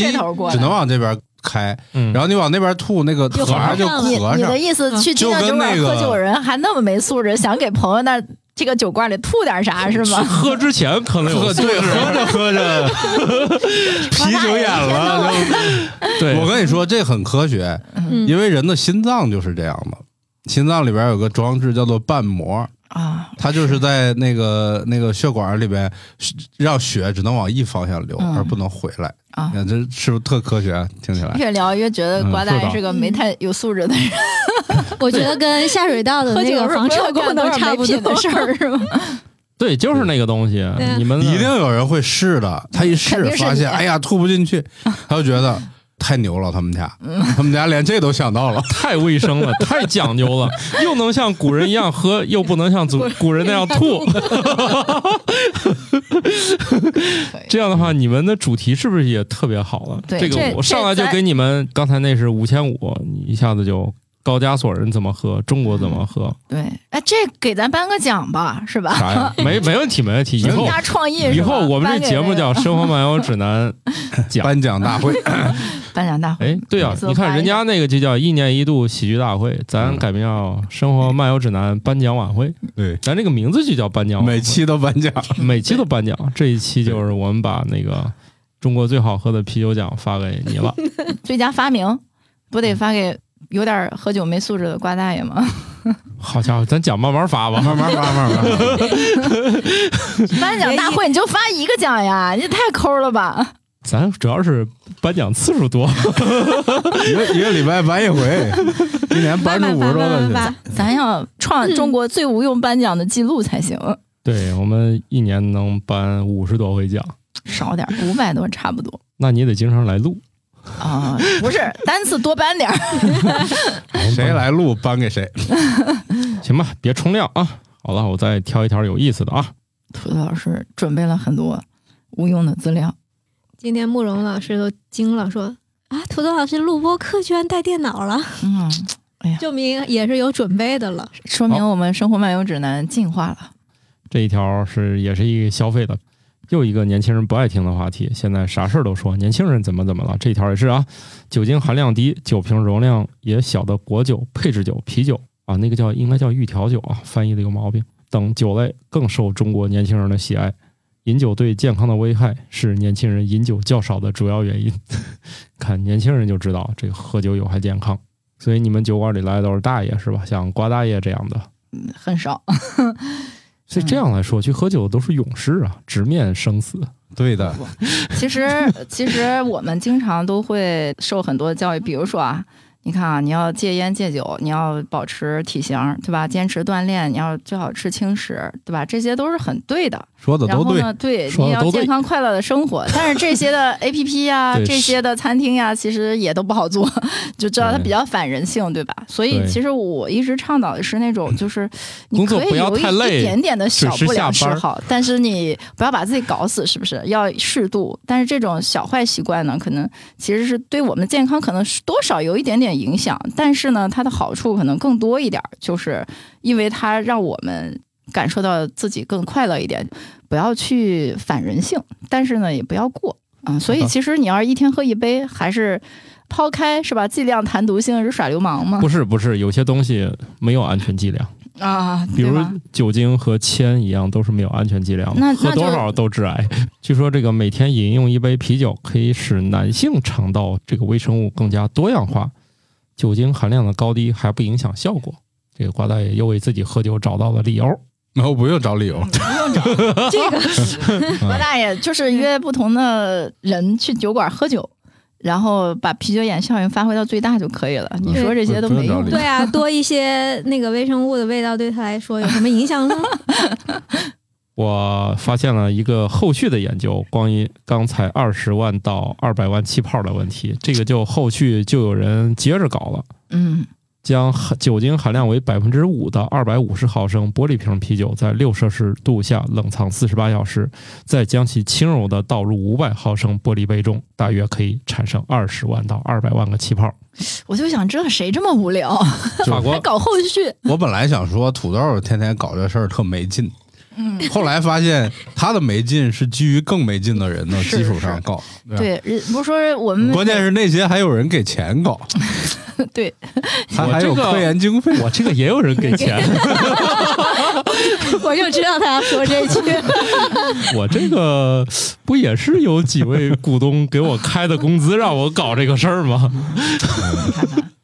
只能往这边开，嗯，然后你往那边吐，那个就盒就合上。了你的。意思去就金酿酒馆跟那个喝酒人还那么没素质，想给朋友那这个酒罐里吐点啥是吗？喝之前可能有喝对，喝着喝着。[laughs] 啤酒眼了，就对，我跟你说，这很科学，嗯。因为人的心脏就是这样的，心脏里边有个装置叫做瓣膜，啊，他就是在那个那个血管里边，让血只能往一方向流，嗯而不能回来。啊你看这是不是特科学啊？听起来，越聊越觉得嗯瓜大爷是个没太有素质的人，[laughs] 我觉得跟下水道的喝那个防车要干多少功能差不多的事儿 [laughs] 是吗？对，就是那个东西，你们一定有人会试的。他一试发现，哎呀，吐不进去，[laughs] 他就觉得太牛了，他们家，[laughs] 他们家连这都想到了。[laughs] 太卫生了，[laughs] 太讲究了，又能像古人一样喝，又不能像古古人那样吐。这样的话，你们的主题是不是也特别好了？这个我上来就给你们，刚才那是五千五，你一下子就高加索人怎么喝，中国怎么喝，对，哎，这给咱颁个奖吧，是吧？啥呀？没 [laughs] 没问题，没问题。以后以，后我们这节目叫《生活漫游指南 [laughs]》奖。颁奖大会，[laughs] 颁奖大会。哎，对啊你看人家那个就叫一年一度喜剧大会，咱嗯改名叫生活漫游指南颁奖晚会，对，咱这个名字就叫颁奖晚会。每期都颁奖。每期都颁奖，这一期就是我们把那个中国最好喝的啤酒奖发给你了。最佳发明不得发给有点喝酒没素质的瓜大爷吗？好家伙，咱奖慢慢发吧。慢慢发，慢慢发。[laughs] 颁奖大会你就发一个奖呀，你也太抠了吧？咱主要是颁奖次数多，一个一个礼拜颁一回，[laughs] 一年颁出五十多个咱要创中国最无用颁奖的记录才行，对我们一年能颁五十多回奖，少点五百多差不多那你得经常来录。啊、[laughs] 不是单次多搬点儿。[laughs] 谁来录搬给谁。[laughs] 行吧，别冲量啊。好了，我再挑一条有意思的啊。土豆老师准备了很多无用的资料，今天慕容老师都惊了，说啊，土豆老师录播课居然带电脑了，嗯，哎呀证明也是有准备的了。说明我们生活漫游指南进化了。这一条是也是一个消费的，又一个年轻人不爱听的话题。现在啥事儿都说年轻人怎么怎么了，这条也是啊。酒精含量低，酒瓶容量也小的果酒、配置酒、啤酒啊，那个叫应该叫预调酒啊，翻译的有毛病。等酒类更受中国年轻人的喜爱。饮酒对健康的危害是年轻人饮酒较少的主要原因。[laughs] 看年轻人就知道这个喝酒有害健康，所以你们酒馆里来的都是大爷是吧？像瓜大爷这样的。嗯很少，所以这样来说，去喝酒都是勇士啊，直面生死。对的，其实 [laughs] 其实我们经常都会受很多教育，比如说啊，你看啊，你要戒烟戒酒，你要保持体型，对吧？坚持锻炼，你要最好吃轻食，对吧？这些都是很对的。说的都对。然后呢，对，你要健康快乐的生活。但是这些的 [laughs] A P P 呀，对这些的餐厅呀，其实也都不好做，[laughs] 就知道它比较反人性，对吧？所以其实我一直倡导的是那种，[clears throat] 就是你可以有一一点点的小不良嗜好，但是你不要把自己搞死，是不是？要适度。但是这种小坏习惯呢，可能其实是对我们健康可能是多少有一点点影响，但是呢，它的好处可能更多一点儿，就是因为它让我们感受到自己更快乐一点，不要去反人性，但是呢，也不要过啊、所以其实你要是一天喝一杯，还是抛开是吧？剂量谈毒性是耍流氓吗？不是不是，有些东西没有安全剂量，啊，比如酒精和铅一样，都是没有安全剂量的，喝多少都致癌。[laughs] 据说这个每天饮用一杯啤酒，可以使男性肠道这个微生物更加多样化，酒精含量的高低还不影响效果。这个瓜大爷又为自己喝酒找到了理由。然后不用找理由，不用找 [laughs] 这个罗大爷，就是约不同的人去酒馆喝酒，然后把啤酒眼效应发挥到最大就可以了。你说这些都没用对啊，多一些那个微生物的味道对他来说有什么影响呢？我发现了一个后续的研究，关于刚才二十万到二百万气泡的问题，这个就后续就有人接着搞了。嗯，将含酒精含量为百分之五的二百五十毫升玻璃瓶啤酒，在六摄氏度下冷藏四十八小时，再将其轻柔的倒入五百毫升玻璃杯中，大约可以产生二十万到二百万个气泡。我就想这谁这么无聊，法国还搞后续？我本来想说土豆天天搞这事儿特没劲，嗯，后来发现他的没劲是基于更没劲的人的基础上搞。对，不是说我们关键是那些还有人给钱搞，[laughs] 对，[laughs] 他还有科研经费。我这个也有人给钱，[laughs] 我就知道他要说这句。我这个不也是有几位股东给我开的工资让我搞这个事儿吗？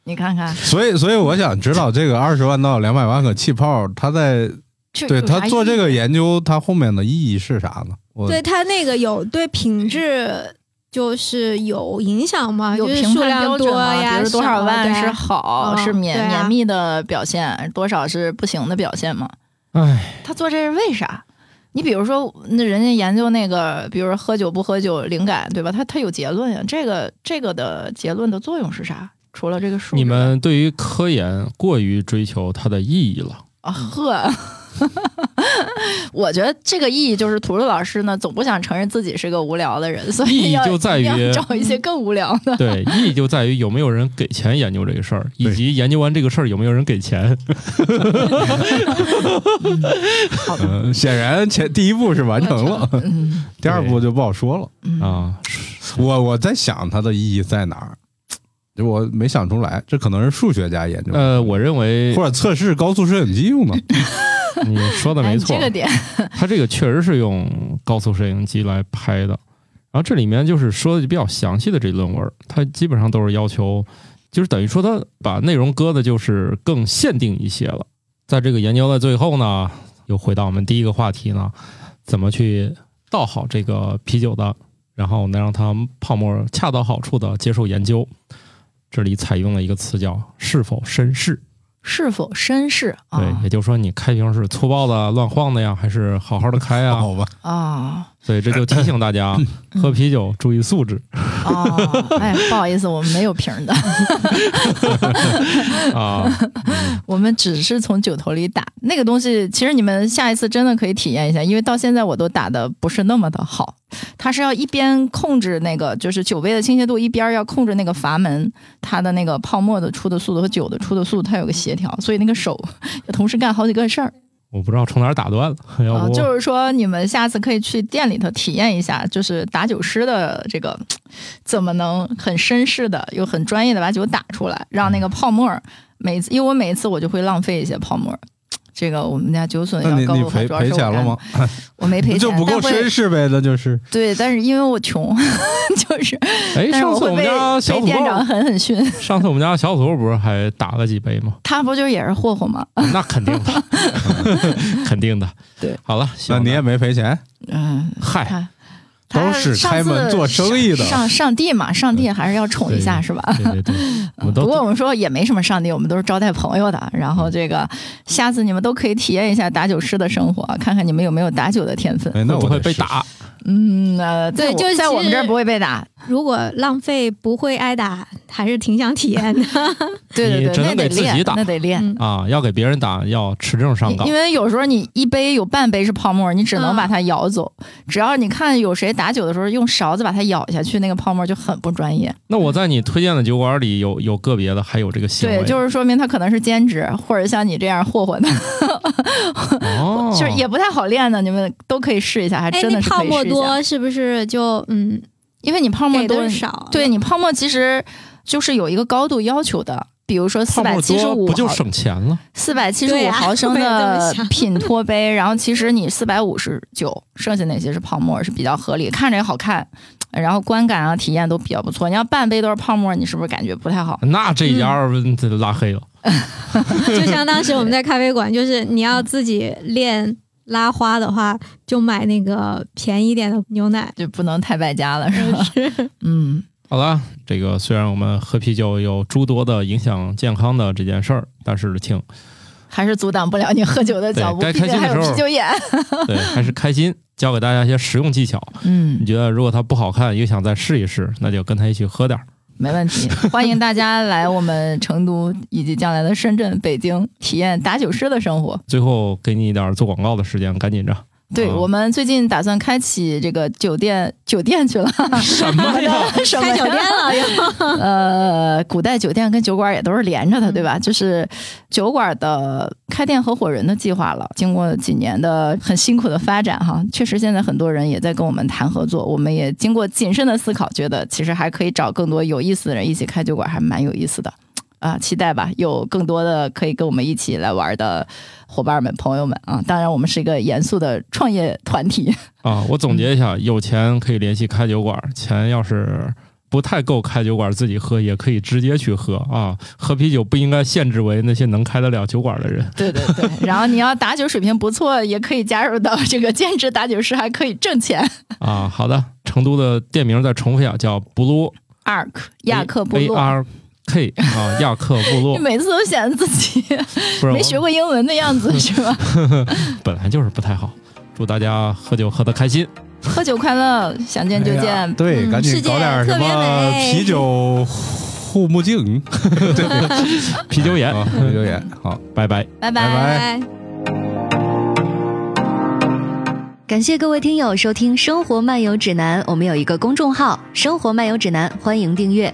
你看看，你看看，所以，所以我想知道这个二十万到两百万个气泡，他在对这有啥他做这个研究，他后面的意义是啥呢？对他那个有对品质就是有影响吗？有评判标准吗？呀，比如多少万少是好，嗯是绵、啊绵密的表现，多少是不行的表现吗？唉，他做这是为啥？你比如说，那人家研究那个，比如说喝酒不喝酒灵感，对吧？他他有结论呀。这个这个的结论的作用是啥？除了这个数，你们对于科研过于追求它的意义了。啊呵，[laughs] 我觉得这个意义就是图图老师呢，总不想承认自己是个无聊的人，所意义以要就在于找一些更无聊的。对，意义就在于有没有人给钱研究这个事儿，以及研究完这个事儿有没有人给钱。[laughs] 好的，嗯，显然前第一步是完成了，嗯。[laughs] 第二步就不好说了。嗯。啊，我我在想它的意义在哪儿，就我没想出来，这可能是数学家研究的，呃，我认为或者测试高速摄影机用的。[laughs] 你说的没哎错这，个点，[laughs] 它这个确实是用高速摄影机来拍的。然后这里面就是说的比较详细的这论文，它基本上都是要求，就是等于说它把内容搁的就是更限定一些了。在这个研究的最后呢，又回到我们第一个话题呢，怎么去倒好这个啤酒的，然后能让它泡沫恰到好处的接受研究。这里采用了一个词叫“是否绅士”。是否绅士啊？对，也就是说你开瓶是粗暴的、乱晃的呀，还是好好的开呀？好吧，啊所以这就提醒大家，喝啤酒注意素质哦，哎，不好意思，我们没有瓶儿的，[laughs] 啊。[laughs] 我们只是从酒头里打那个东西。其实你们下一次真的可以体验一下，因为到现在我都打的不是那么的好。它是要一边控制那个就是酒杯的倾斜度，一边要控制那个阀门它的那个泡沫的出的速度和酒的出的速度，它有个协调，所以那个手要 [laughs] 同时干好几个事儿。我不知道从哪儿打断了，要啊，不、就是说你们下次可以去店里头体验一下，就是打酒师的这个怎么能很绅士的又很专业的把酒打出来，让那个泡沫儿每次，因为我每一次我就会浪费一些泡沫儿。这个我们家酒损那你你要告我，主要赔赔是我干钱了吗？[laughs] 我没赔钱，[laughs] 就不够绅士呗，那就是。对，但是因为我穷，[laughs] 就是，哎，上次我们家小土被店长豆，狠狠训。上次我们家小土豆不是还打了几杯吗？他不就也是霍霍吗？那肯定的，肯定的。对，好了，那你也没赔钱，嗯，嗨，他都是上次开门做生意的。上上帝嘛，上帝还是要宠一下，是吧？对对对，[laughs] 不过我们说也没什么上帝，我们都是招待朋友的。然后这个下次你们都可以体验一下打酒师的生活，看看你们有没有打酒的天分。哎，那我会？被打？嗯，呃，在我对就是在我们这儿不会被打。如果浪费不会挨打，还是挺想体验的。对对对，只能那得练给自己打，那得练。嗯啊，要给别人打要持证上岗因。为有时候你一杯有半杯是泡沫，你只能嗯把它舀走。只要你看有谁打酒的时候用勺子把它舀下去，那个泡沫就很不专业。那我在你推荐的酒馆里有有个别的还有这个行为，对，就是说明他可能是兼职，或者像你这样霍霍的，哦，[laughs] 就是也不太好练的。你们都可以试一下，还哎，真的是泡沫可以试一下。多是不是就嗯因为你泡沫给都少？对你泡沫其实就是有一个高度要求的。比如说四泡沫百七十五多不就省钱了？四百七十五毫升 [laughs] 的品 [laughs] 托杯，然后其实你四百五十九，剩下那些是泡沫，是比较合理，看着也好看，然后观感啊体验都比较不错。你要半杯都是泡沫，你是不是感觉不太好？那这家这拉黑了。[laughs] 就像当时我们在咖啡馆，就是你要自己练拉花的话，就买那个便宜点的牛奶。就不能太败家了，是吧？嗯，好了，这个虽然我们喝啤酒有诸多的影响健康的这件事儿，但是请还是阻挡不了你喝酒的脚步，该开心的时候啤酒眼。对，还是开心。教给大家一些实用技巧。嗯你，觉得如果它不好看，又想再试一试，那就跟他一起喝点儿。没问题，欢迎大家来我们成都以及将来的深圳、北京体验打酒师的生活。最后给你一点做广告的时间，赶紧着。对、啊我们最近打算开启这个酒店，[laughs] 酒店去了，什么呀？[laughs] 什么呀开酒店了又。[laughs] 呃，古代酒店跟酒馆也都是连着的，对嗯吧？就是酒馆的开店合伙人的计划了。经过几年的很辛苦的发展，哈，确实现在很多人也在跟我们谈合作。我们也经过谨慎的思考，觉得其实还可以找更多有意思的人一起开酒馆，还蛮有意思的。啊，期待吧，有更多的可以跟我们一起来玩的伙伴们、朋友们啊！当然，我们是一个严肃的创业团体，[laughs] 啊，我总结一下，有钱可以联系开酒馆，钱要是不太够开酒馆自己喝，也可以直接去喝啊。喝啤酒不应该限制为那些能开得了酒馆的人。[laughs] 对对对。然后你要打酒水平不错，也可以加入到这个兼职打酒师，还可以挣钱。啊，好的，成都的店名再重复一下，叫 Blue Ark 亚克部 A 落。R K [laughs] 啊，亚克部落你，每次都显得自己 [laughs] 没学过英文的样子，是吧？[laughs] 本来就是不太好。祝大家喝酒喝得开心。喝酒快乐，想见就见。对，嗯赶紧搞点什么啤酒护目镜，啤酒眼，啊，啤酒眼，好。拜拜拜。拜拜拜感谢各位听友收听《生活漫游指南》，我们有一个公众号《生活漫游指南》，欢迎订阅。